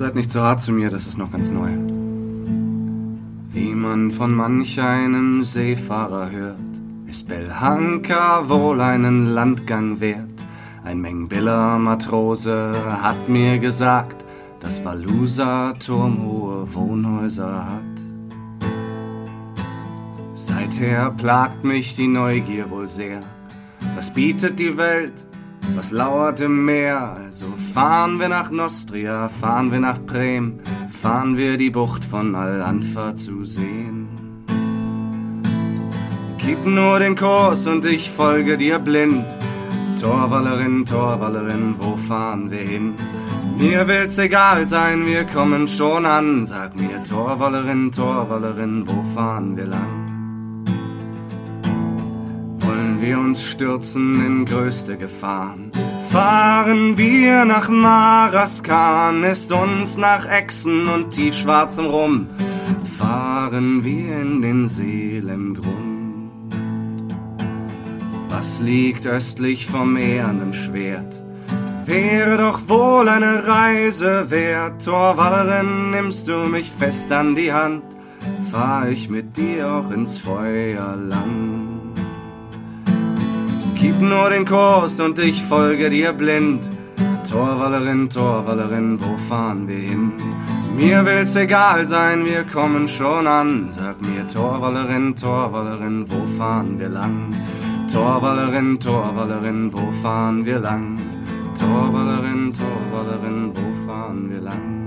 Seid nicht so hart zu mir, das ist noch ganz neu. Wie man von manch einem Seefahrer hört, ist Belhanka wohl einen Landgang wert. Ein Mengbiller Matrose hat mir gesagt, dass Valusa turmhohe Wohnhäuser hat. Seither plagt mich die Neugier wohl sehr. Was bietet die Welt? Was lauert im Meer? Also fahren wir nach Nostria, fahren wir nach Bremen, fahren wir die Bucht von Al-Anfa zu sehen. Gib nur den Kurs und ich folge dir blind. Torwallerin, Torwallerin, wo fahren wir hin? Mir will's egal sein, wir kommen schon an. Sag mir, Torwallerin, Torwallerin, wo fahren wir lang? Wir uns stürzen in größte Gefahren? Fahren wir nach Maraskan, ist uns nach Echsen und tiefschwarzem Rum. Fahren wir in den Seelengrund. Was liegt östlich vom ehernen Schwert? Wäre doch wohl eine Reise wert. Torwallerin, nimmst du mich fest an die Hand, fahr ich mit dir auch ins Feuerland. Gib nur den Kurs und ich folge dir blind. Torwallerin, Torwallerin, wo fahren wir hin? Mir will's egal sein, wir kommen schon an. Sag mir, Torwallerin, Torwallerin, wo fahren wir lang? Torwallerin, Torwallerin, wo fahren wir lang? Torwallerin, Torwallerin, wo fahren wir lang?